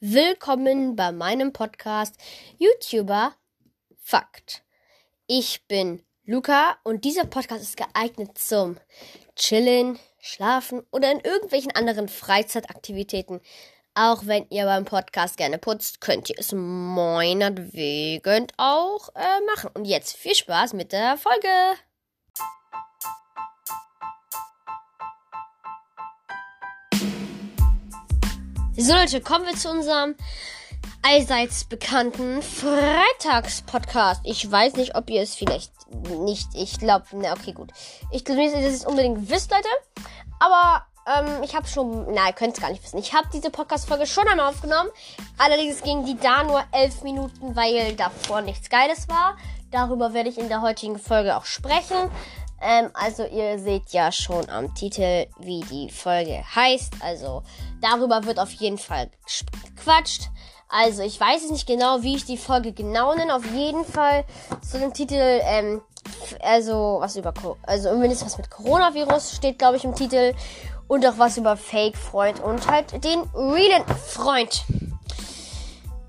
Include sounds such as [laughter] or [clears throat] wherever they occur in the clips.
Willkommen bei meinem Podcast YouTuber Fakt. Ich bin Luca und dieser Podcast ist geeignet zum Chillen, Schlafen oder in irgendwelchen anderen Freizeitaktivitäten. Auch wenn ihr beim Podcast gerne putzt, könnt ihr es meinetwegen auch äh, machen. Und jetzt viel Spaß mit der Folge. So Leute, kommen wir zu unserem allseits bekannten Freitagspodcast. Ich weiß nicht, ob ihr es vielleicht nicht. Ich glaube, ne, okay, gut. Ich glaube nicht, dass ihr es unbedingt wisst, Leute. Aber ähm, ich habe schon, na, ihr könnt es gar nicht wissen. Ich habe diese Podcast-Folge schon einmal aufgenommen. Allerdings ging die da nur elf Minuten, weil davor nichts Geiles war. Darüber werde ich in der heutigen Folge auch sprechen. Ähm, also ihr seht ja schon am Titel, wie die Folge heißt. Also darüber wird auf jeden Fall gequatscht. Also ich weiß jetzt nicht genau, wie ich die Folge genau nenne. Auf jeden Fall zu dem Titel, ähm, also was über, also mindestens was mit Coronavirus steht, glaube ich, im Titel. Und auch was über Fake-Freund und halt den realen Freund.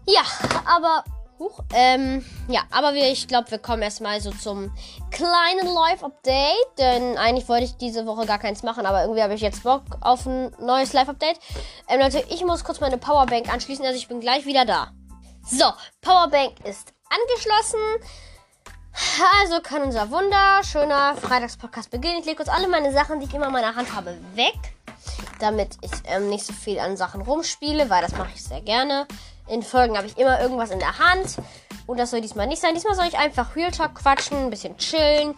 Ja, aber Huch. Ähm, ja, aber wir, ich glaube, wir kommen erstmal so zum kleinen Live-Update. Denn eigentlich wollte ich diese Woche gar keins machen, aber irgendwie habe ich jetzt Bock auf ein neues Live-Update. Ähm, Leute, ich muss kurz meine Powerbank anschließen, also ich bin gleich wieder da. So, Powerbank ist angeschlossen. Also kann unser wunderschöner Freitagspodcast beginnen. Ich lege kurz alle meine Sachen, die ich immer in meiner Hand habe, weg. Damit ich ähm, nicht so viel an Sachen rumspiele, weil das mache ich sehr gerne. In Folgen habe ich immer irgendwas in der Hand. Und das soll diesmal nicht sein. Diesmal soll ich einfach Real Talk quatschen, ein bisschen chillen.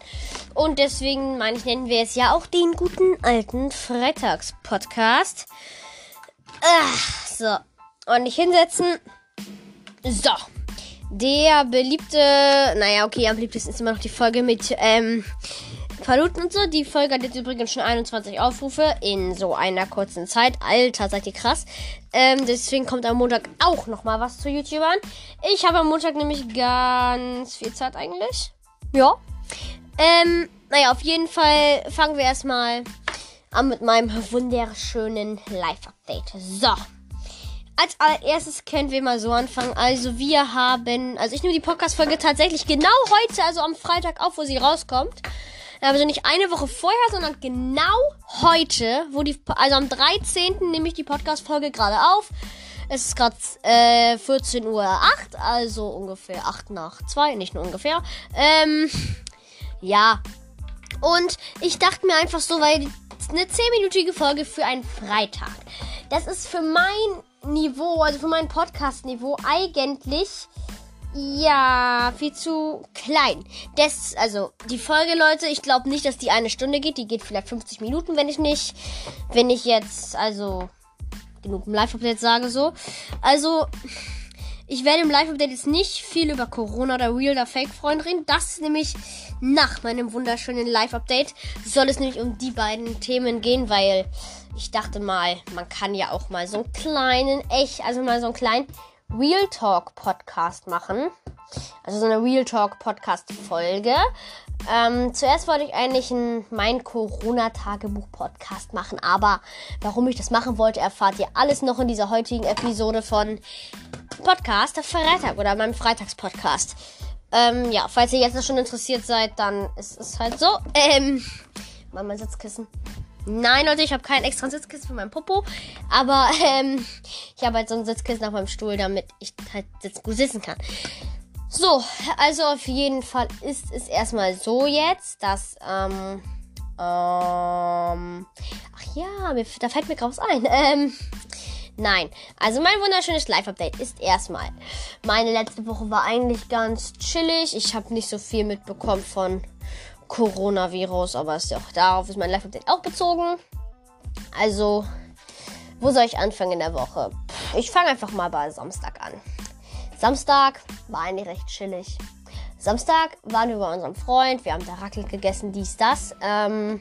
Und deswegen, meine ich, nennen wir es ja auch den guten alten Freitags-Podcast. Ah, so. Und nicht hinsetzen. So. Der beliebte, naja, okay, am beliebtesten ist immer noch die Folge mit, ähm, Paluten und so. Die Folge hat jetzt übrigens schon 21 Aufrufe in so einer kurzen Zeit. Alter, seid ihr krass. Ähm, deswegen kommt am Montag auch nochmal was zu YouTubern. Ich habe am Montag nämlich ganz viel Zeit eigentlich. Ja. Ähm, naja, auf jeden Fall fangen wir erstmal an mit meinem wunderschönen Live-Update. So. Als allererstes können wir mal so anfangen. Also wir haben, also ich nehme die Podcast-Folge tatsächlich genau heute, also am Freitag auf, wo sie rauskommt. Also nicht eine Woche vorher, sondern genau heute, wo die, also am 13. nehme ich die Podcast-Folge gerade auf. Es ist gerade äh, 14.08 Uhr, also ungefähr 8 nach 2, nicht nur ungefähr. Ähm, ja. Und ich dachte mir einfach so, weil eine 10-minütige Folge für einen Freitag. Das ist für mein Niveau, also für mein Podcast-Niveau eigentlich ja, viel zu klein. Das, also, die Folge, Leute, ich glaube nicht, dass die eine Stunde geht. Die geht vielleicht 50 Minuten, wenn ich nicht, wenn ich jetzt, also, genug im Live-Update sage so. Also, ich werde im Live-Update jetzt nicht viel über Corona oder Real oder Fake-Freund reden. Das nämlich nach meinem wunderschönen Live-Update soll es nämlich um die beiden Themen gehen, weil ich dachte mal, man kann ja auch mal so einen kleinen, echt, also mal so einen kleinen Real Talk Podcast machen. Also so eine Real Talk Podcast Folge. Ähm, zuerst wollte ich eigentlich einen mein Corona-Tagebuch Podcast machen, aber warum ich das machen wollte, erfahrt ihr alles noch in dieser heutigen Episode von Podcast Freitag oder meinem Freitagspodcast. Ähm, ja, falls ihr jetzt schon interessiert seid, dann ist es halt so. Ähm, mal mein Sitzkissen. Nein, Leute, ich habe kein extra Sitzkissen für meinen Popo. Aber [laughs] ähm, ich habe halt so ein Sitzkissen auf meinem Stuhl, damit ich halt sitzen, gut sitzen kann. So, also auf jeden Fall ist es erstmal so jetzt, dass, ähm, ähm, ach ja, mir, da fällt mir gerade was ein. [laughs] Ähm, nein, also mein wunderschönes Live-Update ist erstmal. Meine letzte Woche war eigentlich ganz chillig. Ich habe nicht so viel mitbekommen von Coronavirus, aber ist ja auch darauf ist mein Live-Update auch bezogen. Also, wo soll ich anfangen in der Woche? Ich fange einfach mal bei Samstag an. Samstag war eigentlich recht chillig. Samstag waren wir bei unserem Freund, wir haben da Raclette gegessen, dies, das. Ähm,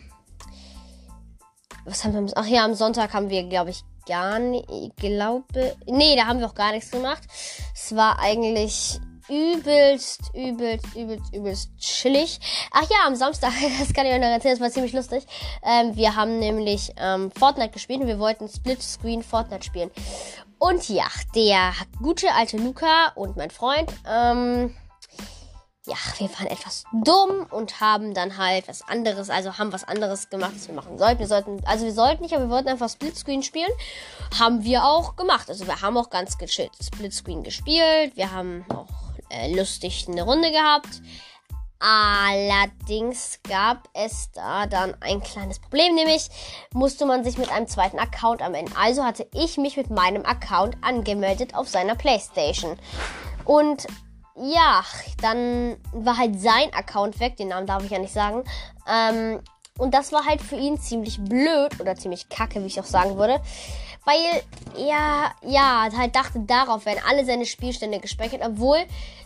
was haben wir? Ach ja, am Sonntag haben wir, glaube ich, gar nicht, glaube, nee, da haben wir auch gar nichts gemacht. Es war eigentlich übelst, übelst, übelst, übelst chillig. Ach ja, am Samstag, [laughs] das kann ich euch noch erzählen, das war ziemlich lustig. Ähm, wir haben nämlich ähm, Fortnite gespielt und wir wollten Split Screen Fortnite spielen. Und ja, der gute alte Luca und mein Freund, ähm, ja, wir waren etwas dumm und haben dann halt was anderes, also haben was anderes gemacht, was wir machen sollten. Wir sollten, also wir sollten nicht, aber wir wollten einfach Splitscreen spielen. Haben wir auch gemacht. Also wir haben auch ganz gechillt Splitscreen gespielt. Wir haben auch äh, lustig eine Runde gehabt. Allerdings gab es da dann ein kleines Problem, nämlich musste man sich mit einem zweiten Account anmelden. Also hatte ich mich mit meinem Account angemeldet auf seiner Playstation. Und ja, dann war halt sein Account weg, den Namen darf ich ja nicht sagen. Ähm, und das war halt für ihn ziemlich blöd oder ziemlich kacke, wie ich auch sagen würde. Weil er, ja, halt dachte, darauf werden alle seine Spielstände gespeichert, obwohl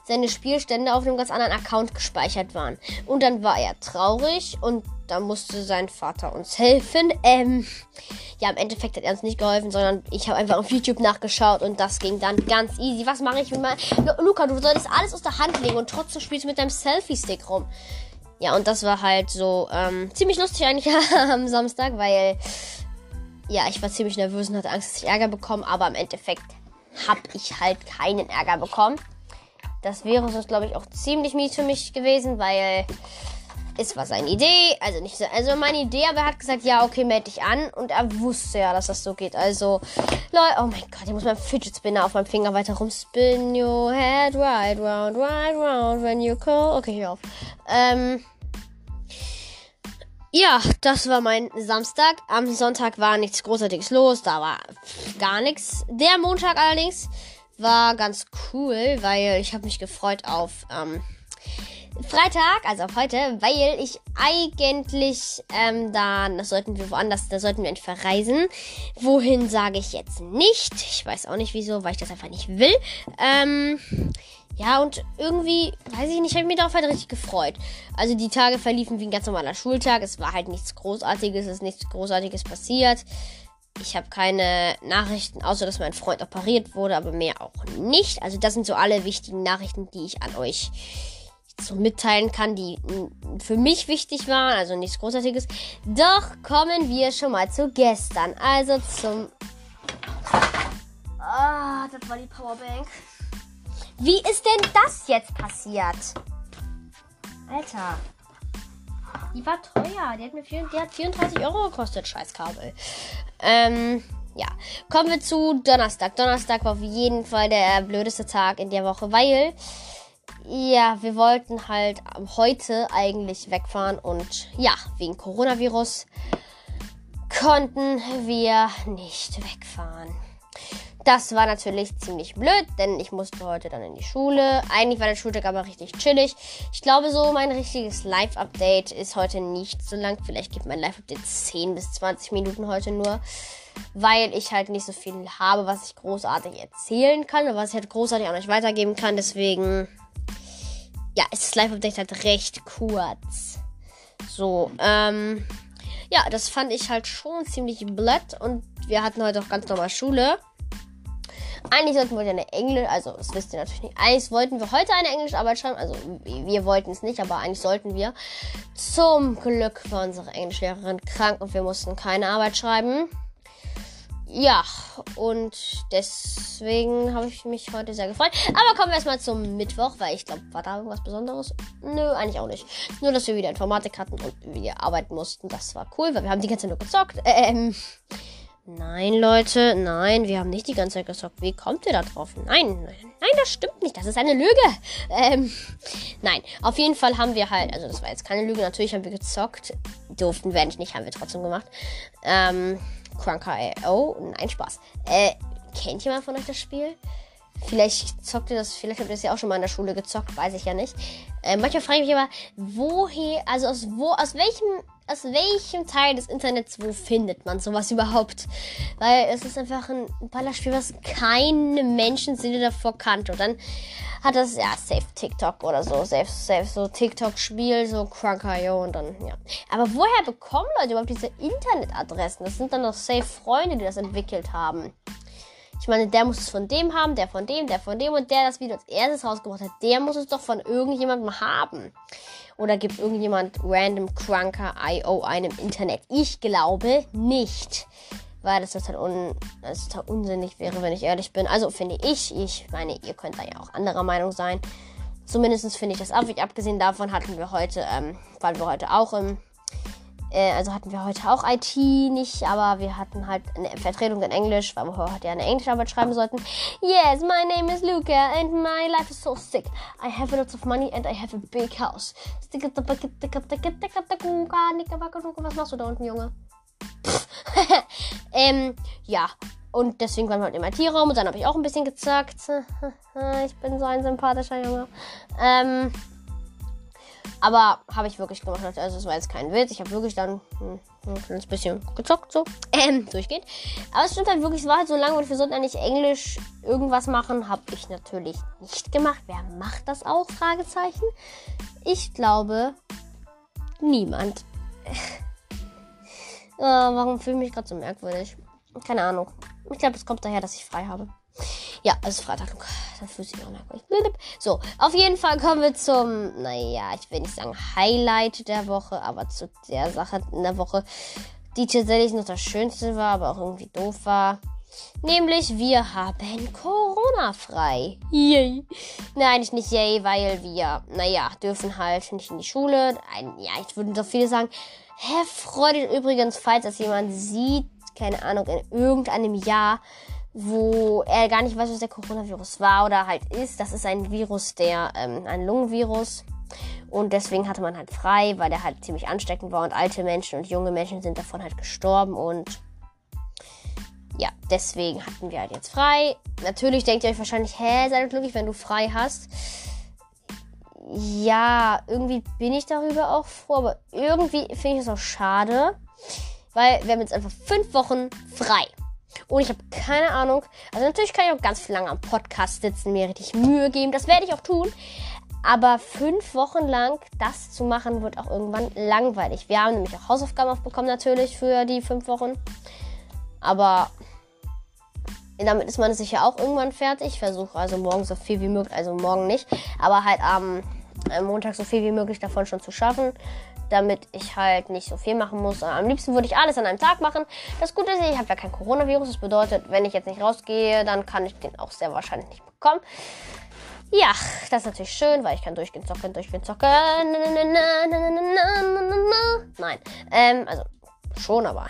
seine Spielstände auf einem ganz anderen Account gespeichert waren. Und dann war er traurig und da musste sein Vater uns helfen. Ähm, ja, im Endeffekt hat er uns nicht geholfen, sondern ich habe einfach auf YouTube nachgeschaut und das ging dann ganz easy. Was mache ich mit meinem... Luca, du solltest alles aus der Hand legen und trotzdem spielst du mit deinem Selfie-Stick rum. Ja, und das war halt so ähm, ziemlich lustig eigentlich [laughs] am Samstag, weil ja, ich war ziemlich nervös und hatte Angst, dass ich Ärger bekomme, aber im Endeffekt habe ich halt keinen Ärger bekommen. Das wäre sonst, glaube ich, auch ziemlich mies für mich gewesen, weil es war seine Idee. Also nicht so, also meine Idee, aber er hat gesagt, ja, okay, melde dich an. Und er wusste ja, dass das so geht. Also, Leute, oh mein Gott, ich muss meinen Fidget Spinner auf meinem Finger weiter rumspinnen. Your head right round, right round when you call. Okay, hör auf. Ähm, ja, das war mein Samstag. Am Sonntag war nichts Großartiges los. Da war gar nichts. Der Montag allerdings war ganz cool, weil ich habe mich gefreut auf ähm, Freitag, also auf heute, weil ich eigentlich ähm, da, das sollten wir woanders, da sollten wir nicht verreisen. Wohin sage ich jetzt nicht. Ich weiß auch nicht wieso, weil ich das einfach nicht will. Ähm, ja, und irgendwie, weiß ich nicht, habe ich mich darauf halt richtig gefreut. Also die Tage verliefen wie ein ganz normaler Schultag. Es war halt nichts Großartiges, es ist nichts Großartiges passiert. Ich habe keine Nachrichten, außer dass mein Freund operiert wurde, aber mehr auch nicht. Also das sind so alle wichtigen Nachrichten, die ich an euch so mitteilen kann, die für mich wichtig waren. Also nichts Großartiges. Doch kommen wir schon mal zu gestern. Also zum... Ah, das war die Powerbank. Wie ist denn das jetzt passiert? Alter. Die war teuer. Die hat mir vier, die hat 34 Euro gekostet. Scheißkabel. Ähm, ja. Kommen wir zu Donnerstag. Donnerstag war auf jeden Fall der blödeste Tag in der Woche, weil. Ja, wir wollten halt heute eigentlich wegfahren und ja, wegen Coronavirus konnten wir nicht wegfahren. Das war natürlich ziemlich blöd, denn ich musste heute dann in die Schule. Eigentlich war der Schultag aber richtig chillig. Ich glaube, so mein richtiges Live-Update ist heute nicht so lang. Vielleicht gibt mein Live-Update 10 bis 20 Minuten heute nur, weil ich halt nicht so viel habe, was ich großartig erzählen kann oder was ich halt großartig an euch weitergeben kann. Deswegen, ja, ist das Live-Update halt recht kurz. So, ähm, ja, das fand ich halt schon ziemlich blöd und wir hatten heute auch ganz normal Schule. Eigentlich sollten wir eine Englisch, also das wisst ihr natürlich nicht. Eigentlich wollten wir heute eine Englischarbeit schreiben, also wir wollten es nicht, aber eigentlich sollten wir. Zum Glück war unsere Englischlehrerin krank und wir mussten keine Arbeit schreiben. Ja, und deswegen habe ich mich heute sehr gefreut. Aber kommen wir erstmal zum Mittwoch, weil ich glaube, war da irgendwas Besonderes? Nö, eigentlich auch nicht. Nur, dass wir wieder Informatik hatten und wir arbeiten mussten. Das war cool, weil wir haben die ganze Zeit nur gezockt. Ähm, Nein, Leute, nein, wir haben nicht die ganze Zeit gezockt. Wie kommt ihr da drauf? Nein, nein, nein, das stimmt nicht. Das ist eine Lüge. Ähm, nein, auf jeden Fall haben wir halt, also das war jetzt keine Lüge, natürlich haben wir gezockt. Durften wir eigentlich nicht, haben wir trotzdem gemacht. Ähm, Crunker.io, nein, Spaß. Äh, kennt jemand von euch das Spiel? Vielleicht zockt ihr das, vielleicht habt ihr das ja auch schon mal in der Schule gezockt, weiß ich ja nicht. Äh, manchmal frage ich mich aber, woher, also aus wo, aus welchem aus welchem Teil des Internets, wo findet man sowas überhaupt? Weil es ist einfach ein Ballerspiel, was keine Menschenseele davor kannte. Und dann hat das, ja, safe TikTok oder so, safe, safe so TikTok-Spiel, so Crunk.io und dann, ja. Aber woher bekommen Leute überhaupt diese Internetadressen? Das sind dann doch safe Freunde, die das entwickelt haben. Ich meine, der muss es von dem haben, der von dem, der von dem und der das Video als erstes rausgebracht hat, der muss es doch von irgendjemandem haben. Oder gibt irgendjemand random Crunker IO einem Internet? Ich glaube nicht. Weil das total, un das total unsinnig wäre, wenn ich ehrlich bin. Also finde ich, ich meine, ihr könnt da ja auch anderer Meinung sein. Zumindest finde ich das affig. Abgesehen davon hatten wir heute, ähm, weil wir heute auch im äh, also hatten wir heute auch IT nicht, aber wir hatten halt eine Vertretung in Englisch, weil wir heute ja eine Englischarbeit schreiben sollten. Yes, my name is Luca and my life is so sick. I have a lot of money and I have a big house. Was machst du da unten, Junge? [laughs] ähm, ja. Und deswegen waren wir heute im IT-Raum und dann habe ich auch ein bisschen gezackt. [laughs] ich bin so ein sympathischer Junge. Ähm, aber habe ich wirklich gemacht. Also es war jetzt kein Witz. Ich habe wirklich dann hm, ein kleines bisschen gezockt, so. Ähm, durchgehend. Aber es stimmt halt wirklich, es war halt so lange und wir sollten eigentlich Englisch irgendwas machen. Habe ich natürlich nicht gemacht. Wer macht das auch? Fragezeichen. Ich glaube, niemand. [laughs] äh, warum fühle ich mich gerade so merkwürdig? Keine Ahnung. Ich glaube, es kommt daher, dass ich frei habe. Ja, es ist Freitag. Das fühlt sich auch merkwürdig. So, auf jeden Fall kommen wir zum, naja, ich will nicht sagen Highlight der Woche, aber zu der Sache in der Woche, die tatsächlich noch das Schönste war, aber auch irgendwie doof war. Nämlich, wir haben Corona frei. Yay. Nein, nicht, nicht yay, weil wir, naja, dürfen halt nicht in die Schule. Ein, ja, ich würde doch viele sagen. Hä, Freude übrigens, falls das jemand sieht, keine Ahnung, in irgendeinem Jahr wo er gar nicht weiß, was der Coronavirus war oder halt ist. Das ist ein Virus, der, ähm, ein Lungenvirus. Und deswegen hatte man halt frei, weil der halt ziemlich ansteckend war und alte Menschen und junge Menschen sind davon halt gestorben und ja, deswegen hatten wir halt jetzt frei. Natürlich denkt ihr euch wahrscheinlich, hä, seid glücklich, wenn du frei hast. Ja, irgendwie bin ich darüber auch froh, aber irgendwie finde ich es auch schade, weil wir haben jetzt einfach fünf Wochen frei. Und ich habe keine Ahnung. Also natürlich kann ich auch ganz lange am Podcast sitzen, mir richtig Mühe geben. Das werde ich auch tun. Aber fünf Wochen lang das zu machen, wird auch irgendwann langweilig. Wir haben nämlich auch Hausaufgaben aufbekommen natürlich für die fünf Wochen. Aber damit ist man sicher auch irgendwann fertig. Ich versuche also morgen so viel wie möglich, also morgen nicht, aber halt am Montag so viel wie möglich davon schon zu schaffen damit ich halt nicht so viel machen muss. Am liebsten würde ich alles an einem Tag machen. Das Gute ist, ich habe ja kein Coronavirus. Das bedeutet, wenn ich jetzt nicht rausgehe, dann kann ich den auch sehr wahrscheinlich nicht bekommen. Ja, das ist natürlich schön, weil ich kann durchgehen zocken, durchgehen zocken. Nein, ähm, also schon, aber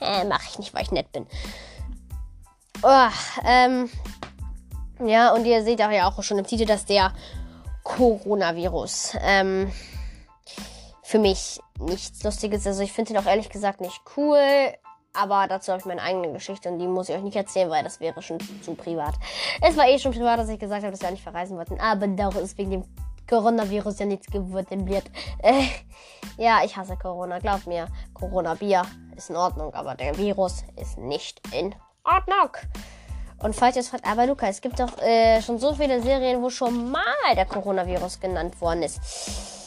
[laughs] mache ich nicht, weil ich nett bin. Oh, ähm, ja, und ihr seht auch ja auch schon im Titel, dass der Coronavirus, ähm, für mich nichts Lustiges. Also ich finde ihn auch ehrlich gesagt nicht cool. Aber dazu habe ich meine eigene Geschichte und die muss ich euch nicht erzählen, weil das wäre schon zu privat. Es war eh schon privat, dass ich gesagt habe, dass wir nicht verreisen wollten. Aber doch ist wegen dem Coronavirus ja nichts geworden wird. Äh, ja, ich hasse Corona, glaub mir. Corona-Bier ist in Ordnung, aber der Virus ist nicht in Ordnung. Und falls ihr es fragt, aber Luca, es gibt doch äh, schon so viele Serien, wo schon mal der Coronavirus genannt worden ist.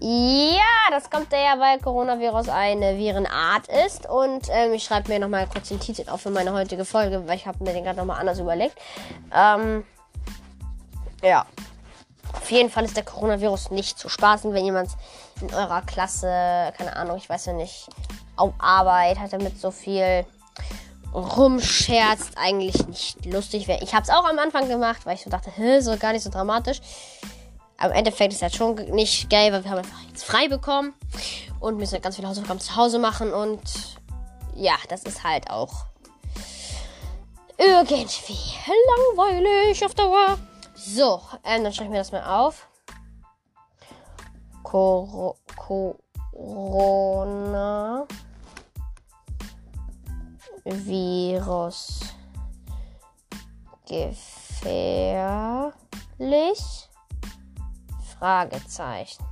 Ja, das kommt daher, weil Coronavirus eine Virenart ist. Und ähm, ich schreibe mir nochmal kurz den Titel auf für meine heutige Folge, weil ich habe mir den gerade nochmal anders überlegt. Ähm, ja. Auf jeden Fall ist der Coronavirus nicht zu spaßen, wenn jemand in eurer Klasse, keine Ahnung, ich weiß ja nicht, auf Arbeit hat er mit so viel rumscherzt, eigentlich nicht lustig wäre. Ich habe es auch am Anfang gemacht, weil ich so dachte, so gar nicht so dramatisch. Aber im Endeffekt ist das schon nicht geil, weil wir haben einfach jetzt frei bekommen und müssen ganz viele Hausaufgaben zu Hause machen und ja, das ist halt auch irgendwie langweilig auf Dauer. So, ähm, dann schreibe ich mir das mal auf. Cor Corona Virus gefährlich Fragezeichen.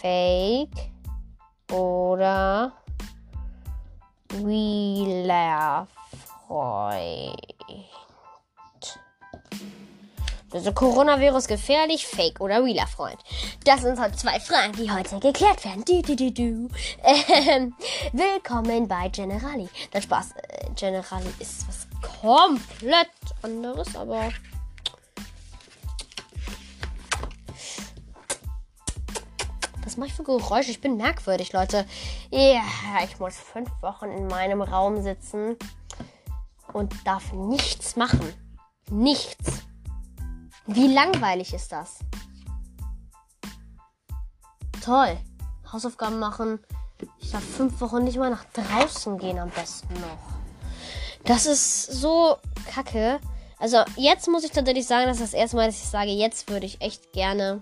Fake oder realer Freund? Also Coronavirus gefährlich, fake oder realer Freund? Das sind halt zwei Fragen, die heute geklärt werden. Du, du, du, du. Ähm, willkommen bei Generali. Das Spaß. Äh, Generali ist was komplett anderes, aber Was mache ich für Geräusche? Ich bin merkwürdig, Leute. Ja, ich muss fünf Wochen in meinem Raum sitzen und darf nichts machen. Nichts. Wie langweilig ist das? Toll. Hausaufgaben machen. Ich darf fünf Wochen nicht mal nach draußen gehen am besten noch. Das ist so kacke. Also jetzt muss ich tatsächlich sagen, dass das erste Mal, dass ich sage, jetzt würde ich echt gerne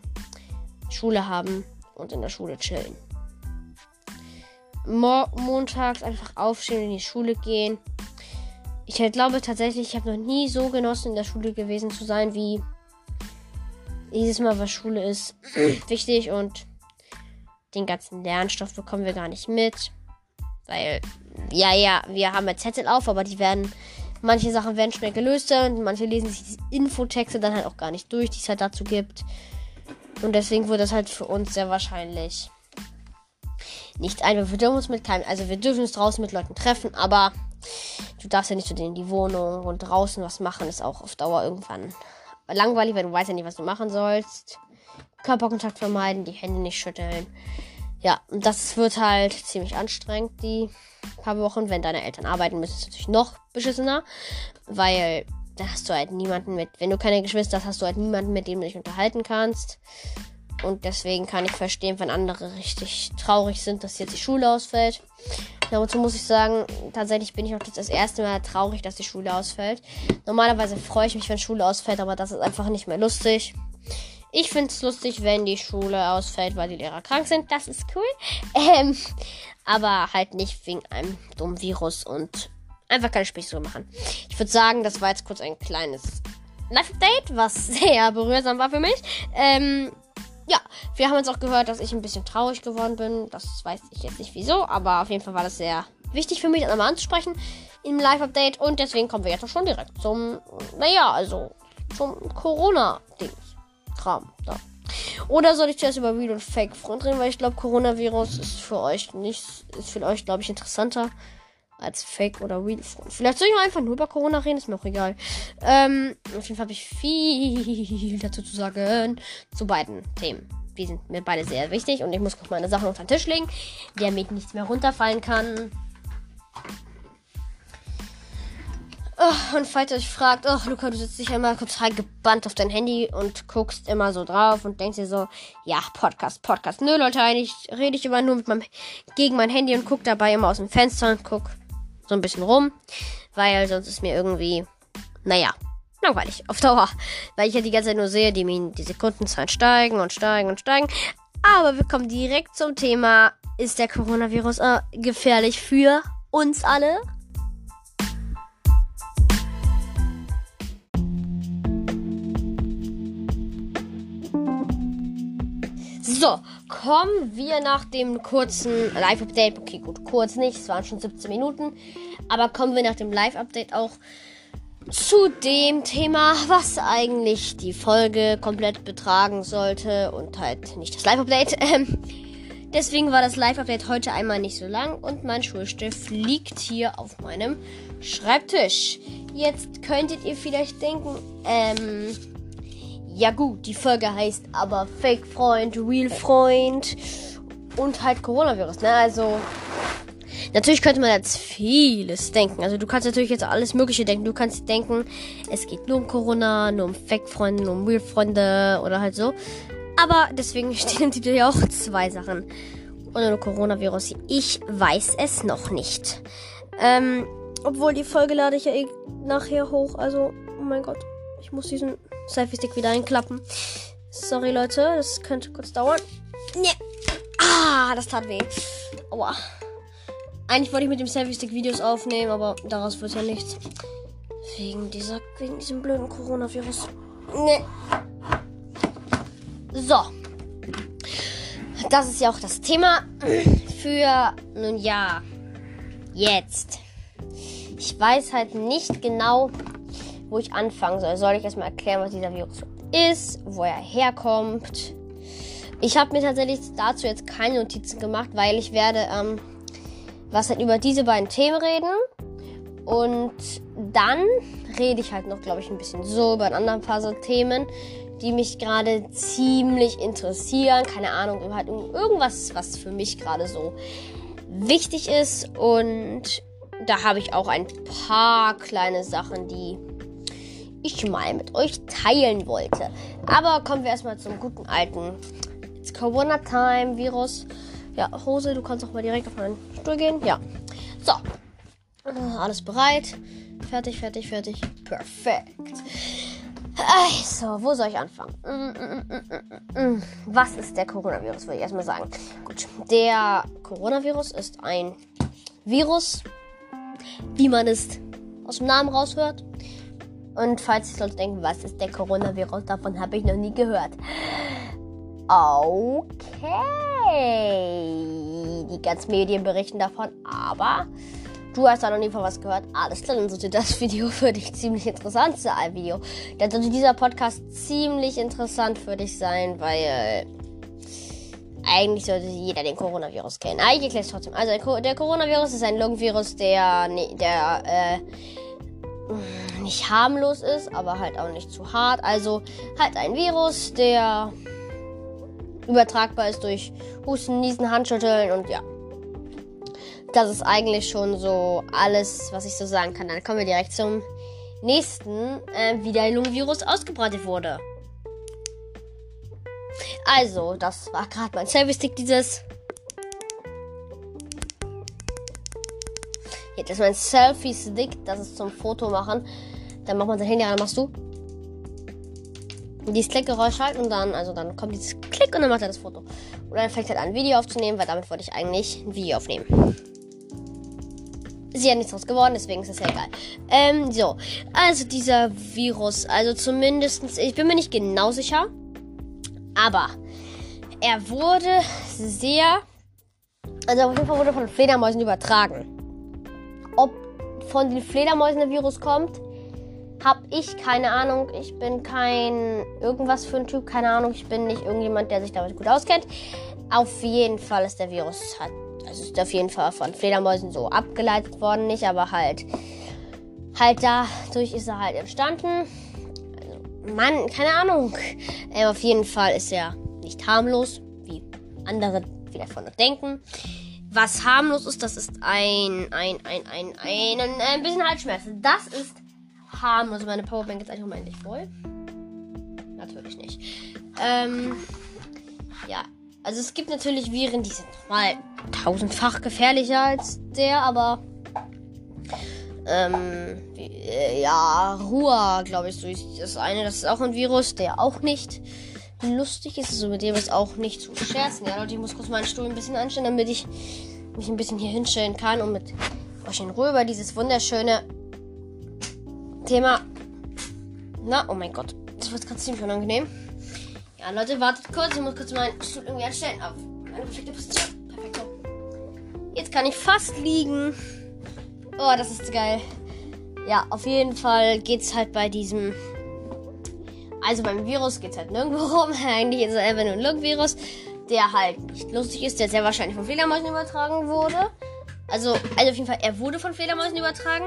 Schule haben und in der Schule chillen. Mo montags einfach aufstehen und in die Schule gehen. Ich glaube tatsächlich, ich habe noch nie so genossen, in der Schule gewesen zu sein, wie dieses Mal, was Schule ist. [clears throat] wichtig und den ganzen Lernstoff bekommen wir gar nicht mit. Weil, ja, ja, wir haben ja Zettel auf, aber die werden, manche Sachen werden schnell gelöst und manche lesen sich die Infotexte dann halt auch gar nicht durch, die es halt dazu gibt. Und deswegen wurde das halt für uns sehr wahrscheinlich nicht einfach. Wir dürfen uns mit keinem, also wir dürfen uns draußen mit Leuten treffen, aber du darfst ja nicht zu denen in die Wohnung und draußen was machen, ist auch auf Dauer irgendwann langweilig, weil du weißt ja nicht, was du machen sollst. Körperkontakt vermeiden, die Hände nicht schütteln. Ja, und das wird halt ziemlich anstrengend, die paar Wochen. Wenn deine Eltern arbeiten, müssen es natürlich noch beschissener, weil da hast du halt niemanden mit. Wenn du keine Geschwister hast, hast du halt niemanden, mit dem du dich unterhalten kannst. Und deswegen kann ich verstehen, wenn andere richtig traurig sind, dass jetzt die Schule ausfällt. Dazu muss ich sagen, tatsächlich bin ich auch das erste Mal traurig, dass die Schule ausfällt. Normalerweise freue ich mich, wenn Schule ausfällt, aber das ist einfach nicht mehr lustig. Ich finde es lustig, wenn die Schule ausfällt, weil die Lehrer krank sind. Das ist cool. [laughs] Ähm, aber halt nicht wegen einem dummen Virus und einfach keine zu machen. Ich würde sagen, das war jetzt kurz ein kleines Live-Update, was [laughs] sehr berührsam war für mich. Ähm, ja, wir haben jetzt auch gehört, dass ich ein bisschen traurig geworden bin. Das weiß ich jetzt nicht wieso, aber auf jeden Fall war das sehr wichtig für mich, das einmal anzusprechen im Live-Update. Und deswegen kommen wir jetzt auch schon direkt zum, naja, also zum Corona-Ding. Kram. Da. Oder soll ich zuerst über Real und Fake Front reden, weil ich glaube, Coronavirus ist für euch nicht, ist für euch, glaube ich, interessanter als Fake oder Real Front. Vielleicht soll ich auch einfach nur über Corona reden, ist mir auch egal. Ähm, auf jeden Fall habe ich viel dazu zu sagen zu beiden Themen. Die sind mir beide sehr wichtig und ich muss kurz meine Sachen auf den Tisch legen, damit nichts mehr runterfallen kann. Oh, und falls ihr euch fragt, oh Luca, du sitzt dich immer total gebannt auf dein Handy und guckst immer so drauf und denkst dir so, ja, Podcast, Podcast. Nö, Leute, eigentlich rede ich immer nur mit meinem, gegen mein Handy und guck dabei immer aus dem Fenster und guck so ein bisschen rum, weil sonst ist mir irgendwie, naja, langweilig auf Dauer. Weil ich ja die ganze Zeit nur sehe, die, die Sekundenzahlen steigen und steigen und steigen. Aber wir kommen direkt zum Thema, ist der Coronavirus äh, gefährlich für uns alle? So, kommen wir nach dem kurzen Live-Update. Okay, gut, kurz nicht, es waren schon 17 Minuten. Aber kommen wir nach dem Live-Update auch zu dem Thema, was eigentlich die Folge komplett betragen sollte und halt nicht das Live-Update. [laughs] Ähm, deswegen war das Live-Update heute einmal nicht so lang und mein Schulstift liegt hier auf meinem Schreibtisch. Jetzt könntet ihr vielleicht denken, ähm, ja gut, die Folge heißt aber Fake Freund, Real Freund und halt Coronavirus, ne? Also natürlich könnte man jetzt vieles denken. Also du kannst natürlich jetzt alles Mögliche denken. Du kannst denken, es geht nur um Corona, nur um Fake Freunde, nur um Real Freunde oder halt so. Aber deswegen [laughs] stehen im Titel ja auch zwei Sachen. Und nur Coronavirus. Ich weiß es noch nicht. Ähm, obwohl die Folge lade ich ja eh nachher hoch. Also, oh mein Gott. Ich muss diesen Selfie-Stick wieder einklappen. Sorry, Leute, das könnte kurz dauern. Nee. Ah, das tat weh. Aua. Eigentlich wollte ich mit dem Selfie-Stick Videos aufnehmen, aber daraus wird ja nichts. Wegen dieser, wegen diesem blöden Coronavirus. Nee. So. Das ist ja auch das Thema für, nun ja, jetzt. Ich weiß halt nicht genau, wo ich anfangen soll. Soll ich erstmal erklären, was dieser Virus ist? wo er herkommt. Ich habe mir tatsächlich dazu jetzt keine Notizen gemacht, weil ich werde ähm, was halt über diese beiden Themen reden. Und dann rede ich halt noch, glaube ich, ein bisschen so über ein anderen paar so Themen, die mich gerade ziemlich interessieren. Keine Ahnung, halt irgendwas, was für mich gerade so wichtig ist. Und da habe ich auch ein paar kleine Sachen, die ich mal mit euch teilen wollte. Aber kommen wir erstmal zum guten alten It's Corona Time Virus. Ja, Hose, du kannst auch mal direkt auf meinen Stuhl gehen. Ja. So. Alles bereit. Fertig, fertig, fertig. Perfekt. Also, wo soll ich anfangen? Mm, mm, mm, Was ist der Coronavirus, würde ich erstmal sagen. Gut, der Coronavirus ist ein Virus, wie man es aus dem Namen raushört. Und falls ihr Leute denken, was ist der Coronavirus, davon habe ich noch nie gehört. Okay. Die ganzen Medien berichten davon, aber du hast da noch nie von was gehört. Alles klar, dann sollte das [laughs] Video für dich ziemlich interessant sein. Video. Dann sollte dieser Podcast ziemlich interessant für dich sein, weil eigentlich sollte jeder den Coronavirus kennen. Aber ich erkläre es trotzdem. Also der Coronavirus ist ein Lungenvirus, der, der äh, nicht harmlos ist, aber halt auch nicht zu hart. Also halt ein Virus, der übertragbar ist durch Husten, Niesen, Handschütteln und ja. Das ist eigentlich schon so alles, was ich so sagen kann. Dann kommen wir direkt zum nächsten, äh, wie der Lungenvirus ausgebreitet wurde. Also, das war gerade mein Selfie-Stick, dieses. Das ist mein Selfie-Stick, das ist zum Foto machen. Dann macht man sein Handy an, machst du dieses Klickgeräusch halten und dann, also dann kommt dieses Klick und dann macht er das Foto. Und dann fängt er halt an, ein Video aufzunehmen, weil damit wollte ich eigentlich ein Video aufnehmen. Ist ja nichts draus geworden, deswegen ist das ja egal. Ähm, so. Also dieser Virus, also zumindestens, ich bin mir nicht genau sicher, aber er wurde sehr, also auf jeden Fall wurde von Fledermäusen übertragen. Ob von den Fledermäusen der Virus kommt, hab ich keine Ahnung. Ich bin kein irgendwas für ein Typ, keine Ahnung. Ich bin nicht irgendjemand, der sich damit gut auskennt. Auf jeden Fall ist der Virus hat, also ist auf jeden Fall von Fledermäusen so abgeleitet worden, nicht, aber halt halt dadurch ist er halt entstanden. Also, Mann, keine Ahnung. Ähm, auf jeden Fall ist er nicht harmlos, wie andere vielleicht von denken. Was harmlos ist, das ist ein, ein, ein, ein, ein, ein, ein bisschen Halsschmerzen. Das ist haben. Also meine Powerbank ist eigentlich Moment voll. Natürlich nicht. Ähm, ja. Also es gibt natürlich Viren, die sind mal tausendfach gefährlicher als der, aber ähm, äh, ja, Ruhr, glaube ich, so ist das eine. Das ist auch ein Virus, der auch nicht lustig ist. Also mit dem ist auch nicht zu scherzen. Ja, Leute, ich muss kurz meinen Stuhl ein bisschen anstellen, damit ich mich ein bisschen hier hinstellen kann und mit euch in Ruhe über dieses wunderschöne Thema. Na, oh mein Gott. Das wird gerade ziemlich unangenehm. Ja, Leute, wartet kurz. Ich muss kurz meinen Stuhl irgendwie anstellen. Auf eine perfekte Position. Perfekt. Jetzt kann ich fast liegen. Oh, das ist geil. Ja, auf jeden Fall geht's halt bei diesem. Also beim Virus geht's halt nirgendwo [laughs] rum. Eigentlich ist es einfach nur ein Lung-Virus, der halt nicht lustig ist, der sehr wahrscheinlich von Fledermäusen übertragen wurde. Also, also auf jeden Fall, er wurde von Fledermäusen übertragen.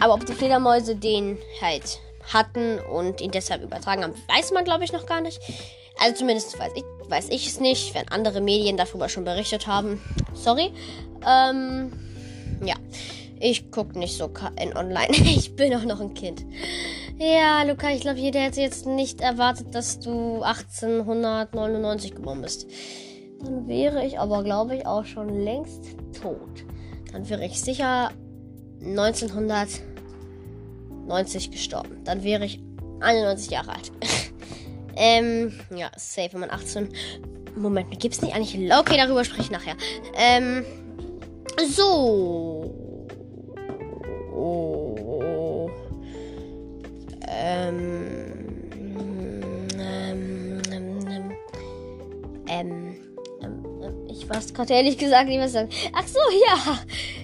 Aber ob die Fledermäuse den halt hatten und ihn deshalb übertragen haben, weiß man, glaube ich, noch gar nicht. Also zumindest weiß ich, weiß ich es nicht, wenn andere Medien darüber schon berichtet haben. Sorry. Ähm, ja. Ich gucke nicht so in online. [laughs] Ich bin auch noch ein Kind. Ja, Luca, ich glaube, jeder hätte jetzt nicht erwartet, dass du 1899 geboren bist. Dann wäre ich aber, glaube ich, auch schon längst tot. Dann wäre ich sicher 1990 gestorben. Dann wäre ich 91 Jahre alt. [laughs] ähm, ja, safe, wenn man 18. Moment, gibt es nicht eigentlich. Okay, darüber spreche ich nachher. Ähm, so. Ich weiß gerade ehrlich gesagt nicht, was sagen. Ach so, ja.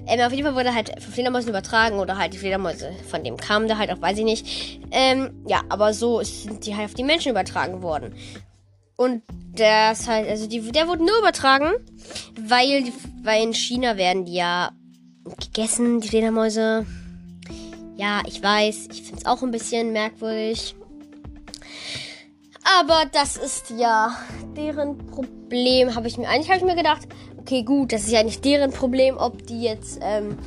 Ähm, auf jeden Fall wurde halt von Fledermäusen übertragen oder halt die Fledermäuse von dem kamen da halt auch, weiß ich nicht. Ähm, ja, aber so sind die halt auf die Menschen übertragen worden. Und das halt, also die, der wurde nur übertragen, weil, weil in China werden die ja gegessen, die Fledermäuse. Ja, ich weiß, ich finde es auch ein bisschen merkwürdig. Aber das ist ja deren Problem, habe ich mir eigentlich hab ich mir gedacht, okay, gut, das ist ja nicht deren Problem, ob die jetzt ähm,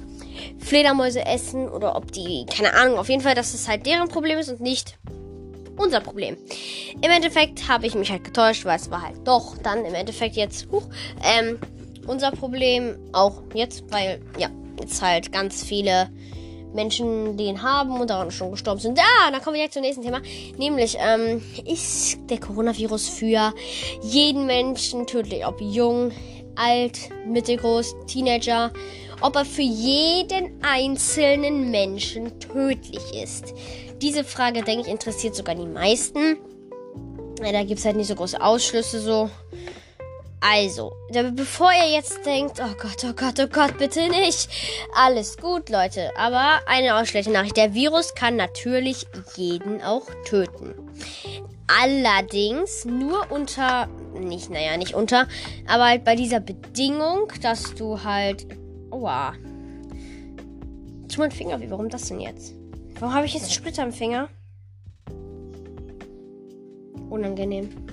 Fledermäuse essen oder ob die, keine Ahnung, auf jeden Fall, dass es halt deren Problem ist und nicht unser Problem. Im Endeffekt habe ich mich halt getäuscht, weil es war halt doch dann im Endeffekt jetzt huch, ähm, unser Problem auch jetzt, weil ja, jetzt halt ganz viele Menschen den haben und daran schon gestorben sind. Ah, dann kommen wir jetzt zum nächsten Thema. Nämlich, ähm, ist der Coronavirus für jeden Menschen tödlich? Ob jung, alt, mittelgroß, Teenager, ob er für jeden einzelnen Menschen tödlich ist. Diese Frage, denke ich, interessiert sogar die meisten. Da gibt es halt nicht so große Ausschlüsse so. Also, bevor ihr jetzt denkt, oh Gott, oh Gott, oh Gott, bitte nicht. Alles gut, Leute. Aber eine ausschlechte Nachricht. Der Virus kann natürlich jeden auch töten. Allerdings nur unter, nicht, naja, nicht unter, aber halt bei dieser Bedingung, dass du halt, oha. Tu mein Finger wie, warum das denn jetzt? Warum habe ich jetzt einen Splitter im Finger? Unangenehm.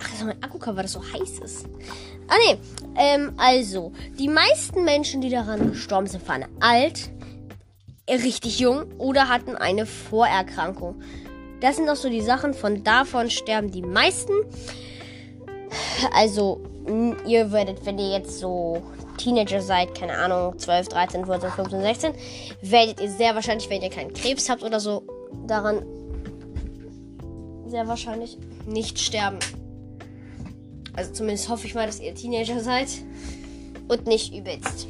Ach, das ist mein Akkucover, weil das so heiß ist. Ah, nee. Ähm, also, die meisten Menschen, die daran gestorben sind, waren alt, richtig jung oder hatten eine Vorerkrankung. Das sind auch so die Sachen, von davon sterben die meisten. Also, ihr werdet, wenn ihr jetzt so Teenager seid, keine Ahnung, 12, 13, 14, 15, 16, werdet ihr sehr wahrscheinlich, wenn ihr keinen Krebs habt oder so, daran sehr wahrscheinlich nicht sterben. Also zumindest hoffe ich mal, dass ihr Teenager seid und nicht übelst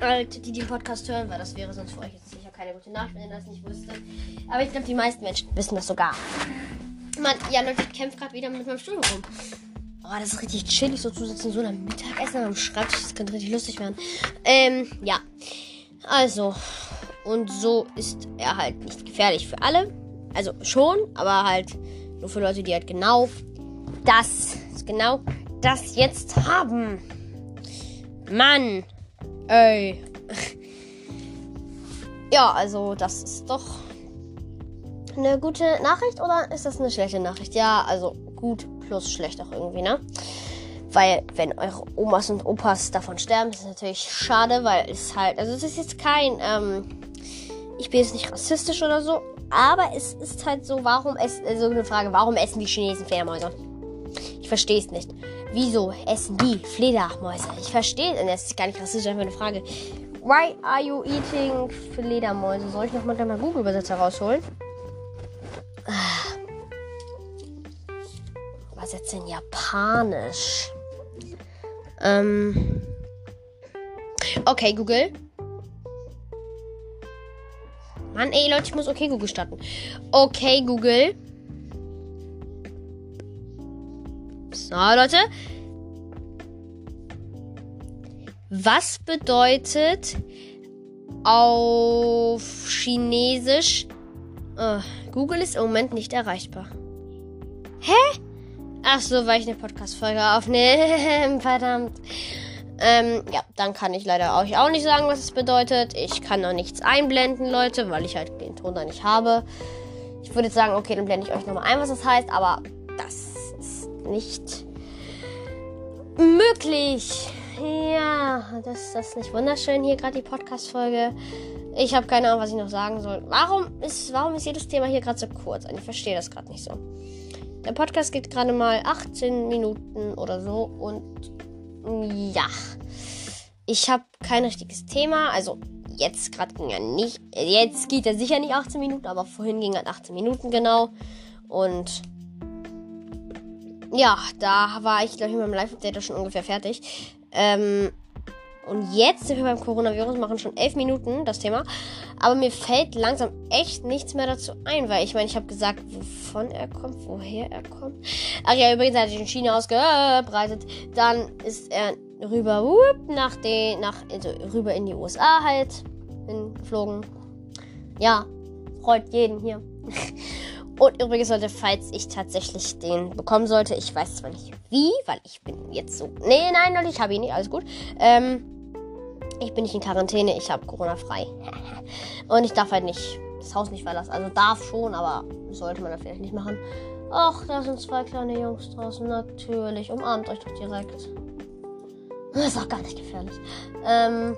alt, die den Podcast hören, weil das wäre sonst für euch jetzt sicher keine gute Nachricht, wenn ihr das nicht wusstet. Aber ich glaube, die meisten Menschen wissen das sogar. Mann, ja, Leute, ich kämpfe gerade wieder mit meinem Stuhl rum. Oh, das ist richtig chillig, so zu sitzen, so einem Mittagessen am Schreibtisch. Das könnte richtig lustig werden. Ähm, ja. Also, und so ist er halt nicht gefährlich für alle. Also schon, aber halt nur für Leute, die halt genau das, genau das jetzt haben. Mann. Ey. [laughs] Ja, also das ist doch eine gute Nachricht oder ist das eine schlechte Nachricht? Ja, also gut plus schlecht auch irgendwie, ne? Weil, wenn eure Omas und Opas davon sterben, ist es natürlich schade, weil es halt, also es ist jetzt kein, ähm, ich bin jetzt nicht rassistisch oder so, aber es ist halt so, warum es, also eine Frage, warum essen die Chinesen Fledermäuse? Verstehe es nicht. Wieso essen die Fledermäuse? Ich verstehe, das ist gar nicht rassistisch, einfach eine Frage. Why are you eating Fledermäuse? Soll ich nochmal mal Google-Übersetzer rausholen? Ah. Jetzt in Japanisch? Ähm. Okay, Google. Mann, ey, Leute, ich muss okay Google starten. Okay, Google. So, Leute. Was bedeutet auf Chinesisch? Oh, Google ist im Moment nicht erreichbar. Hä? Ach so, weil ich eine Podcast-Folge aufnehme. [laughs] Verdammt. Ähm, ja, dann kann ich leider euch auch nicht sagen, was es bedeutet. Ich kann noch nichts einblenden, Leute, weil ich halt den Ton da nicht habe. Ich würde jetzt sagen, okay, dann blende ich euch nochmal ein, was das heißt, aber das nicht möglich. Ja, das, das ist nicht wunderschön hier gerade die Podcast-Folge. Ich habe keine Ahnung, was ich noch sagen soll. Warum ist, warum ist jedes Thema hier gerade so kurz? Ich verstehe das gerade nicht so. Der Podcast geht gerade mal 18 Minuten oder so und ja, ich habe kein richtiges Thema. Also jetzt gerade ging er nicht. Jetzt geht er sicher nicht 18 Minuten, aber vorhin ging er 18 Minuten genau. Und ja, da war ich, glaube ich, mit meinem Live-Update schon ungefähr fertig. Ähm, Und jetzt sind wir beim Coronavirus, machen schon elf Minuten das Thema. Aber mir fällt langsam echt nichts mehr dazu ein, weil ich meine, ich habe gesagt, wovon er kommt, woher er kommt. Ach ja, übrigens hat er sich in China ausgebreitet. Dann ist er rüber whoop, nach den, nach, also rüber in die USA halt geflogen. Ja, freut jeden hier. Und übrigens sollte, falls ich tatsächlich den bekommen sollte, ich weiß zwar nicht wie, weil ich bin jetzt so. Nee, nein, nein, ich habe ihn nicht, alles gut. Ähm, ich bin nicht in Quarantäne, ich habe Corona frei. [laughs] Und ich darf halt nicht das Haus nicht verlassen. Also darf schon, aber sollte man da vielleicht nicht machen. Ach, da sind zwei kleine Jungs draußen. Natürlich. Umarmt euch doch direkt. Das ist auch gar nicht gefährlich. Ähm,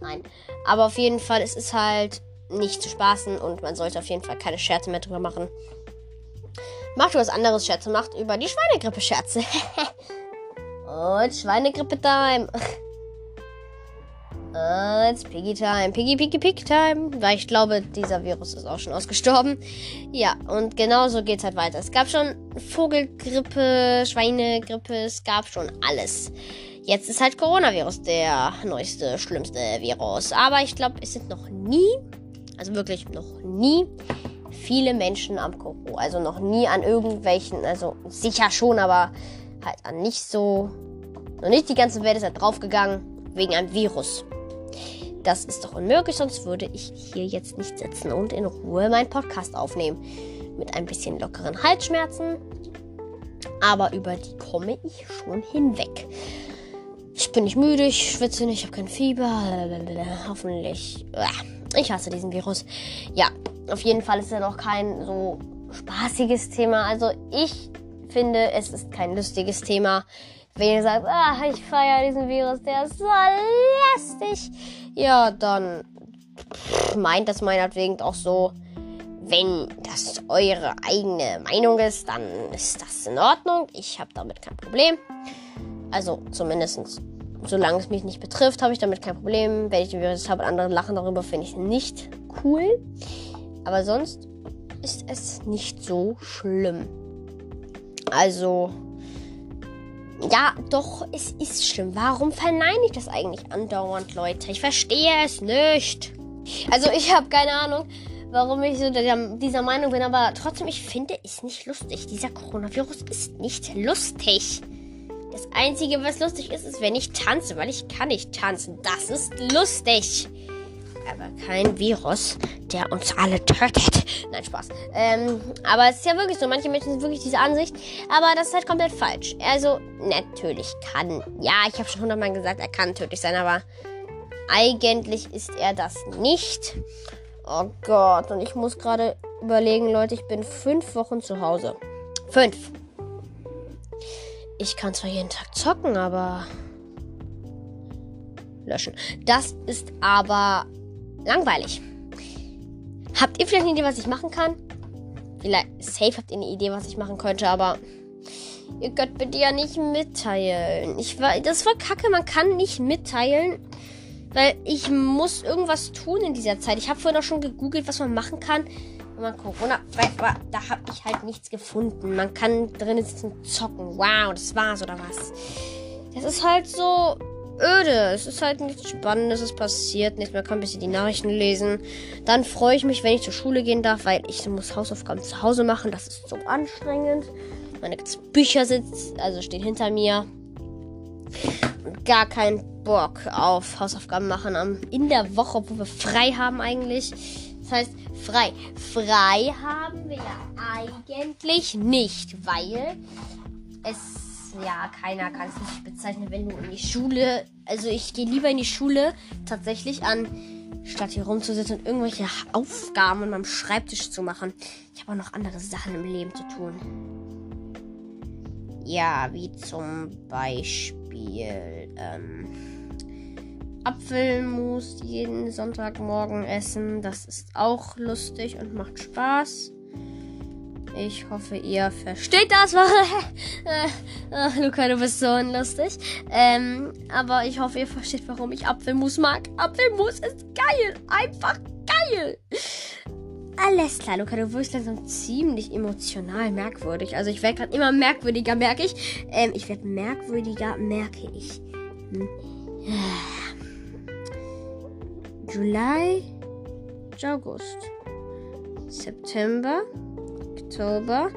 nein. Aber auf jeden Fall, es ist halt nicht zu spaßen und man sollte auf jeden Fall keine Scherze mehr drüber machen. Macht was anderes Scherze, macht über die Schweinegrippe Scherze. [laughs] und Schweinegrippe-Time. Jetzt [laughs] Piggy Time. Piggy, Piggy, Pig Time. Weil ich glaube, dieser Virus ist auch schon ausgestorben. Ja, und genauso geht's halt weiter. Es gab schon Vogelgrippe, Schweinegrippe, es gab schon alles. Jetzt ist halt Coronavirus der neueste, schlimmste Virus. Aber ich glaube, es sind noch nie also wirklich noch nie viele Menschen am Koro. Also noch nie an irgendwelchen, also sicher schon, aber halt an nicht so. Noch nicht die ganze Welt ist halt draufgegangen wegen einem Virus. Das ist doch unmöglich, sonst würde ich hier jetzt nicht sitzen und in Ruhe meinen Podcast aufnehmen. Mit ein bisschen lockeren Halsschmerzen. Aber über die komme ich schon hinweg. Ich bin nicht müde, ich schwitze nicht, ich habe kein Fieber. Hoffentlich. Ich hasse diesen Virus. Ja, auf jeden Fall ist er noch kein so spaßiges Thema. Also ich finde, es ist kein lustiges Thema. Wenn ihr sagt, ah, ich feiere diesen Virus, der ist so lästig. Ja, dann meint das meinetwegen auch so. Wenn das eure eigene Meinung ist, dann ist das in Ordnung. Ich habe damit kein Problem. Also zumindest solange es mich nicht betrifft, habe ich damit kein Problem. Wenn ich den Virus habe und andere lachen darüber, finde ich nicht cool. Aber sonst ist es nicht so schlimm. Also, ja, doch, es ist schlimm. Warum verneine ich das eigentlich andauernd, Leute? Ich verstehe es nicht. Also, ich habe keine Ahnung, warum ich so dieser Meinung bin, aber trotzdem, ich finde es nicht lustig. Dieser Coronavirus ist nicht lustig. Das Einzige, was lustig ist, ist, wenn ich tanze, weil ich kann nicht tanzen. Das ist lustig. Aber kein Virus, der uns alle tötet. Nein, Spaß. Ähm, aber es ist ja wirklich so. Manche Menschen sind wirklich diese Ansicht. Aber das ist halt komplett falsch. Also, natürlich kann. Ja, ich habe schon hundertmal gesagt, er kann tödlich sein, aber eigentlich ist er das nicht. Oh Gott. Und ich muss gerade überlegen, Leute, ich bin fünf Wochen zu Hause. Fünf. Ich kann zwar jeden Tag zocken, aber. Löschen. Das ist aber langweilig. Habt ihr vielleicht eine Idee, was ich machen kann? Vielleicht, safe habt ihr eine Idee, was ich machen könnte, aber ihr könnt bitte ja nicht mitteilen. Ich war, das war kacke, man kann nicht mitteilen, weil ich muss irgendwas tun in dieser Zeit. Ich habe vorhin auch schon gegoogelt, was man machen kann mal Corona, aber da habe ich halt nichts gefunden. Man kann drinnen sitzen zocken. Wow, das war's oder was? Das ist halt so öde. Es ist halt nichts Spannendes, es passiert nichts. Man kann ein bisschen die Nachrichten lesen. Dann freue ich mich, wenn ich zur Schule gehen darf, weil ich muss Hausaufgaben zu Hause machen. Das ist so anstrengend. Meine Bücher sitzen, also stehen hinter mir. Gar keinen Bock auf Hausaufgaben machen in der Woche, wo wir frei haben eigentlich. Das heißt, frei. Frei haben wir ja eigentlich nicht, weil es ja keiner kann es nicht bezeichnen, wenn du in die Schule. Also ich gehe lieber in die Schule tatsächlich an, statt hier rumzusitzen und irgendwelche Aufgaben an meinem Schreibtisch zu machen. Ich habe auch noch andere Sachen im Leben zu tun. Ja, wie zum Beispiel. Ähm, Apfelmus jeden Sonntagmorgen essen. Das ist auch lustig und macht Spaß. Ich hoffe, ihr versteht das. Ach, [laughs] Luca, du bist so unlustig. Ähm, aber ich hoffe, ihr versteht, warum ich Apfelmus mag. Apfelmus ist geil. Einfach geil. Alles klar, Luca, du wirst langsam ziemlich emotional merkwürdig. Also ich werde gerade immer merkwürdiger, merke ich. Ähm, ich werde merkwürdiger, merke ich. July, August, September, Oktober,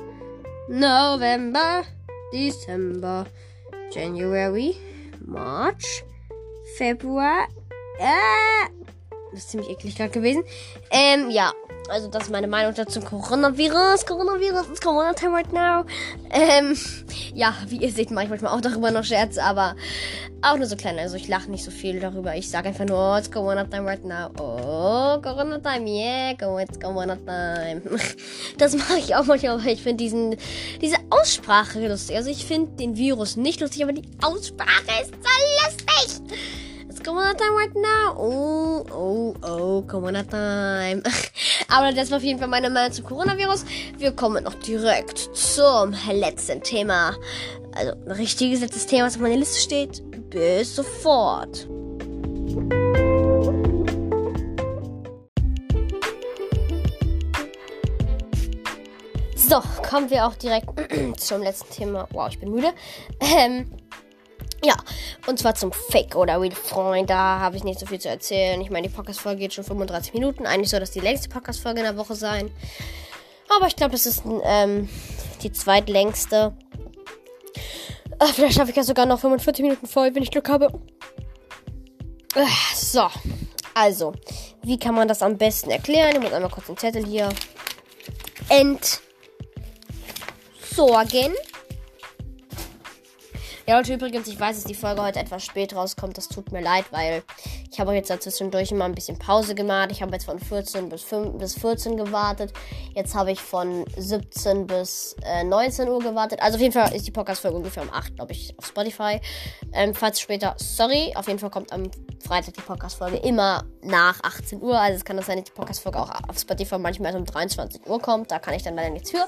November, December, January, March, Februar. Äh, das ist ziemlich eklig gerade gewesen. Ähm, ja. Also, das ist meine Meinung dazu. Coronavirus. Coronavirus ist Corona-Time right now. Ähm, ja, wie ihr seht, mache ich manchmal auch darüber noch Scherze, aber auch nur so klein. Also, ich lache nicht so viel darüber. Ich sage einfach nur, oh, it's Corona-Time right now. Oh, Corona-Time, yeah, it's Corona-Time. [laughs] Das mache ich auch manchmal, aber ich finde diesen, diese Aussprache lustig. Also, ich finde den Virus nicht lustig, aber die Aussprache ist so lustig. Corona Time right now. Oh, oh, oh, Corona Time. [laughs] Aber das war auf jeden Fall meine Meinung zum Coronavirus. Wir kommen noch direkt zum letzten Thema. Also ein richtiges letztes Thema, was auf meiner Liste steht. Bis sofort. So, kommen wir auch direkt [clears throat] zum letzten Thema. Wow, ich bin müde. Ähm, ja, und zwar zum Fake oder Real Freund. Da habe ich nicht so viel zu erzählen. Ich meine, die Podcast-Folge geht schon 35 Minuten. Eigentlich soll das die längste Podcast-Folge in der Woche sein. Aber ich glaube, das ist ähm, die zweitlängste. Äh, vielleicht schaffe ich ja sogar noch 45 Minuten voll, wenn ich Glück habe. Äh, so, also, wie kann man das am besten erklären? Ich muss einmal kurz den Zettel hier entsorgen. Ja, Leute, übrigens, ich weiß, dass die Folge heute etwas spät rauskommt. Das tut mir leid, weil ich habe jetzt zwischendurch immer ein bisschen Pause gemacht. Ich habe jetzt von 14 bis, 5, bis 14 gewartet. Jetzt habe ich von 17 bis äh, 19 Uhr gewartet. Also auf jeden Fall ist die Podcast-Folge ungefähr um 8, glaube ich, auf Spotify. Ähm, falls später, sorry, auf jeden Fall kommt am Freitag die Podcast-Folge immer nach 18 Uhr. Also es kann das sein, dass die Podcast-Folge auch auf Spotify manchmal erst um 23 Uhr kommt. Da kann ich dann leider nichts für.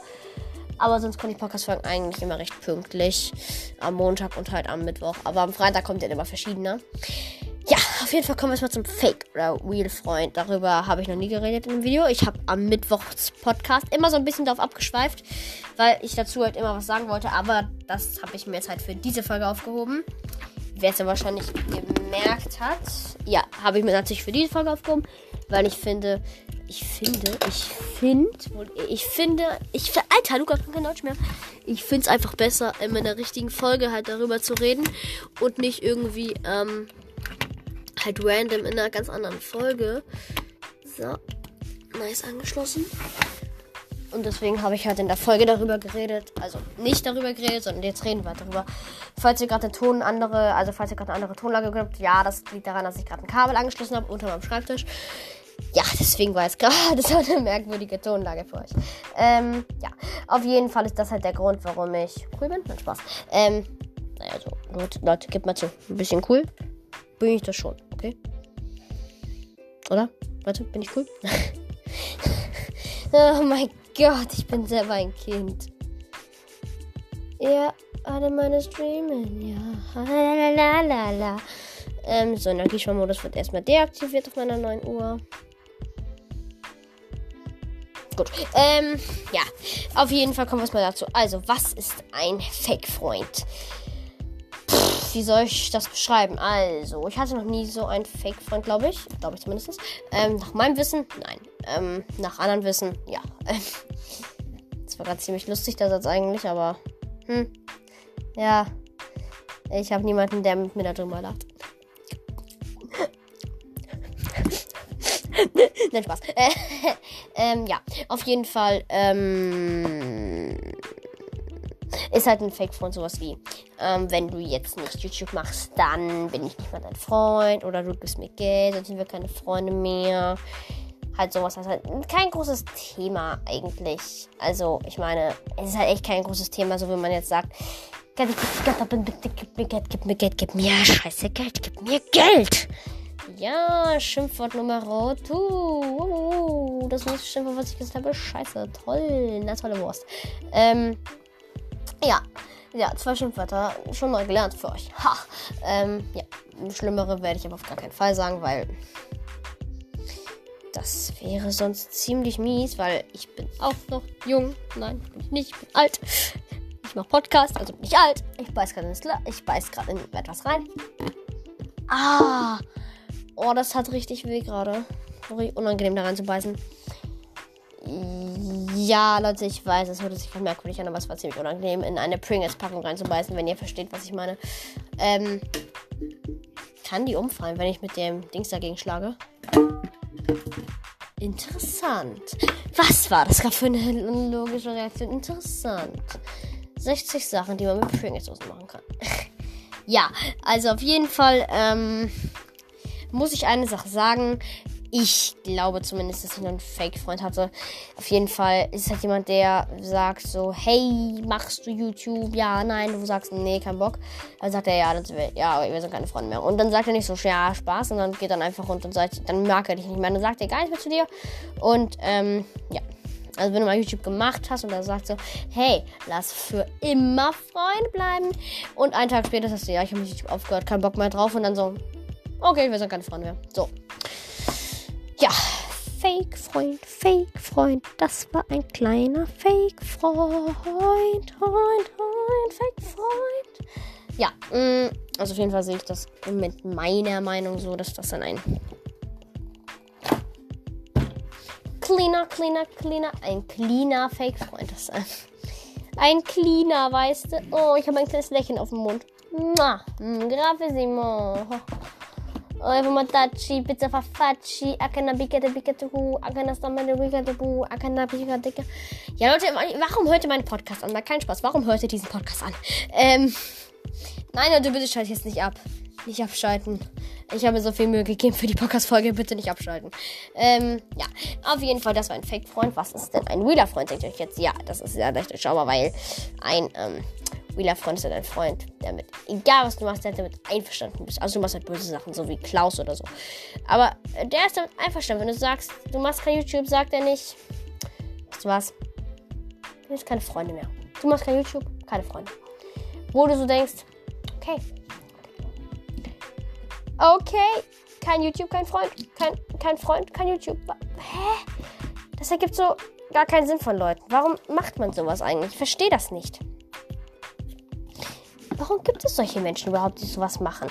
Aber sonst kommen die Podcast-Folgen eigentlich immer recht pünktlich. Am Montag und halt am Mittwoch. Aber am Freitag kommt dann immer verschiedener. Ja, auf jeden Fall kommen wir jetzt mal zum Fake oder Real Freund. Darüber habe ich noch nie geredet in dem Video. Ich habe am Mittwochs Podcast immer so ein bisschen darauf abgeschweift, weil ich dazu halt immer was sagen wollte. Aber das habe ich mir jetzt halt für diese Folge aufgehoben. Wer es ja wahrscheinlich gemerkt hat. Ja, habe ich mir natürlich für diese Folge aufgehoben, weil ich finde, ich finde, ich finde, ich finde, ich, Alter, Lukas kann kein Deutsch mehr. Ich finde es einfach besser, in meiner richtigen Folge halt darüber zu reden und nicht irgendwie, ähm, halt random in einer ganz anderen Folge. So, nice angeschlossen. Und deswegen habe ich halt in der Folge darüber geredet. Also nicht darüber geredet, sondern jetzt reden wir darüber. Falls ihr gerade Ton andere, also falls ihr gerade eine andere Tonlage habt, ja, das liegt daran, dass ich gerade ein Kabel angeschlossen habe unter meinem Schreibtisch. Ja, deswegen war es [laughs] gerade so eine merkwürdige Tonlage für euch. Ähm, ja, auf jeden Fall ist das halt der Grund, warum ich cool bin. Nein, Spaß. Ähm, naja, so, Leute, Leute, gebt mal zu. Ein bisschen cool. Bin ich das schon, okay? Oder? Warte, bin ich cool? [laughs] oh mein Gott, ich bin selber ein Kind. Ja, alle meine Streamen, ja. [laughs] Lalalala. Ähm, so, Energiesparmodus wird erstmal deaktiviert auf meiner neuen Uhr. Gut. Ähm, ja. Auf jeden Fall kommen wir mal dazu. Also, was ist ein Fake-Freund? Wie soll ich das beschreiben? Also, ich hatte noch nie so einen Fake-Freund, glaube ich. Glaube ich zumindest. Ähm, nach meinem Wissen, nein. Ähm, nach anderen Wissen, ja. [laughs] das war gerade ziemlich lustig, der Satz eigentlich, aber. Hm. Ja. Ich habe niemanden, der mit mir darüber lacht. [laughs] [laughs] Nein, Spaß. Äh, ähm, ja, auf jeden Fall. Ähm, ist halt ein Fake-Freund sowas wie, ähm, wenn du jetzt nicht YouTube machst, dann bin ich nicht mehr dein Freund oder du gibst mir Geld, dann sind wir keine Freunde mehr. Halt sowas, das ist halt kein großes Thema eigentlich. Also, ich meine, es ist halt echt kein großes Thema, so wie man jetzt sagt, gib mir Geld, gib mir Geld, gib mir scheiße Geld, gib mir Geld. Ja, Schimpfwort Nummer 2. Uh, das nächste Schimpfwort, was ich gesagt habe. Scheiße, toll. Na, tolle Wurst. Ähm, ja. Ja, zwei Schimpfwörter. Schon mal gelernt für euch. Ha. Ähm, ja. Schlimmere werde ich aber auf gar keinen Fall sagen, weil das wäre sonst ziemlich mies, weil ich bin auch noch jung. Nein, bin ich nicht. Ich bin alt. Ich mache Podcast, also bin ich alt. Ich beiß gerade in, in etwas rein. Ah. Oh, das hat richtig weh gerade. Unangenehm da reinzubeißen. Ja, Leute, ich weiß, es hört sich merkwürdig an, aber es war ziemlich unangenehm, in eine Pringles-Packung reinzubeißen, wenn ihr versteht, was ich meine. Ähm, kann die umfallen, wenn ich mit dem Dings dagegen schlage? Interessant. Was war das gerade für eine logische Reaktion? Interessant. 60 Sachen, die man mit Pringles machen kann. [laughs] ja, also auf jeden Fall ähm, muss ich eine Sache sagen. Ich glaube zumindest, dass ich noch einen Fake-Freund hatte. Auf jeden Fall ist halt jemand, der sagt so, hey, machst du YouTube? Ja, nein. Du sagst, nee, kein Bock. Dann sagt er, ja, das will, ja, wir sind keine Freunde mehr. Und dann sagt er nicht so, ja, Spaß. Und dann geht dann einfach runter und sagt, dann mag er dich nicht mehr. Dann sagt er gar nichts mehr zu dir. Und, ähm, ja. Also wenn du mal YouTube gemacht hast und er sagt so, hey, lass für immer Freund bleiben. Und einen Tag später sagst du, ja, ich habe mit YouTube aufgehört, kein Bock mehr drauf. Und dann so, okay, wir sind keine Freunde mehr. So. Ja, Fake-Freund, Fake-Freund. Das war ein kleiner Fake-Freund. Freund, Freund, Fake-Freund. Ja, mh, mm, also auf jeden Fall sehe ich das mit meiner Meinung so, dass das dann ein cleaner, cleaner, cleaner, ein cleaner Fake-Freund ist. Ein cleaner, weißt du? Oh, ich habe ein kleines Lächeln auf dem Mund. Mua, mm, Gravissimo. Oi, matachi, pizza fafacci, akana bikete bikete hu, akana stamane bikete bu, akana bikete Ja, Leute, warum hört ihr meinen Podcast an? Mal kein Spaß. Warum hört ihr diesen Podcast an? Ähm, nein, Leute, bitte schaltet jetzt nicht ab. Nicht abschalten. Ich habe mir so viel Mühe gegeben für die Podcast-Folge. Bitte nicht abschalten. Ähm, ja. Auf jeden Fall, das war ein Fake-Freund. Was ist denn ein Wheeler-Freund? Denkt ihr euch jetzt? Ja, das ist ja leicht durchschaubar, weil ein, ähm, Wheeler-Freund ist halt ein Freund, der mit, egal was du machst, der damit einverstanden bist. Also du machst halt böse Sachen, so wie Klaus oder so. Aber der ist damit einverstanden. Wenn du sagst, du machst kein YouTube, sagt er nicht, weißt du was? Du hast keine Freunde mehr. Du machst kein YouTube, keine Freunde. Wo du so denkst, okay. Okay, kein YouTube, kein Freund. Kein, kein Freund, kein YouTube. Hä? Das ergibt so gar keinen Sinn von Leuten. Warum macht man sowas eigentlich? Ich verstehe das nicht. Warum gibt es solche Menschen überhaupt, die sowas machen?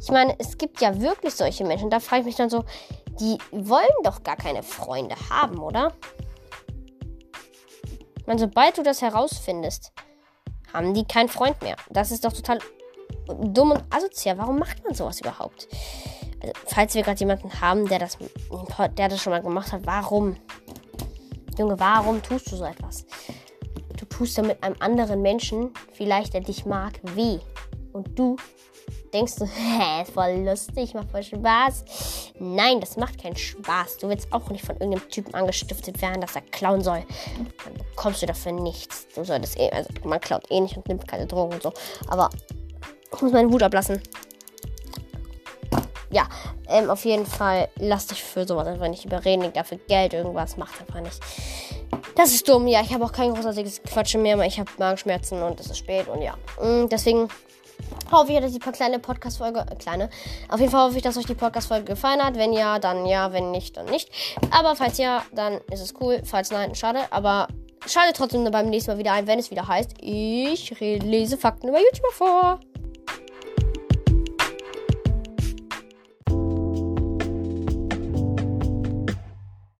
Ich meine, es gibt ja wirklich solche Menschen. Da frage ich mich dann so, die wollen doch gar keine Freunde haben, oder? Ich meine, sobald du das herausfindest, haben die keinen Freund mehr. Das ist doch total dumm und asozial. Warum macht man sowas überhaupt? Also, falls wir gerade jemanden haben, der das, der das schon mal gemacht hat, warum? Junge, warum tust du so etwas? Tust damit einem anderen Menschen, vielleicht der dich mag, weh. Und du denkst du, [laughs] hä, ist voll lustig, macht voll Spaß. Nein, das macht keinen Spaß. Du willst auch nicht von irgendeinem Typen angestiftet werden, dass er klauen soll. Dann bekommst du dafür nichts. Du solltest eh, also man klaut eh nicht und nimmt keine Drogen und so. Aber ich muss meinen Wut ablassen. Ja, ähm, auf jeden Fall lass dich für sowas einfach nicht überreden. Dafür Geld, irgendwas, macht einfach nicht. Das ist dumm, ja. Ich habe auch kein großartiges Quatschen mehr, weil ich habe Magenschmerzen und es ist spät und ja. Mm, deswegen hoffe ich, dass die kleine Podcast-Folge, äh, kleine, auf jeden Fall hoffe ich, dass euch die Podcast-Folge gefallen hat. Wenn ja, dann ja, wenn nicht, dann nicht. Aber falls ja, dann ist es cool. Falls nein, schade. Aber schaltet trotzdem beim nächsten Mal wieder ein, wenn es wieder heißt, ich lese Fakten über YouTuber vor.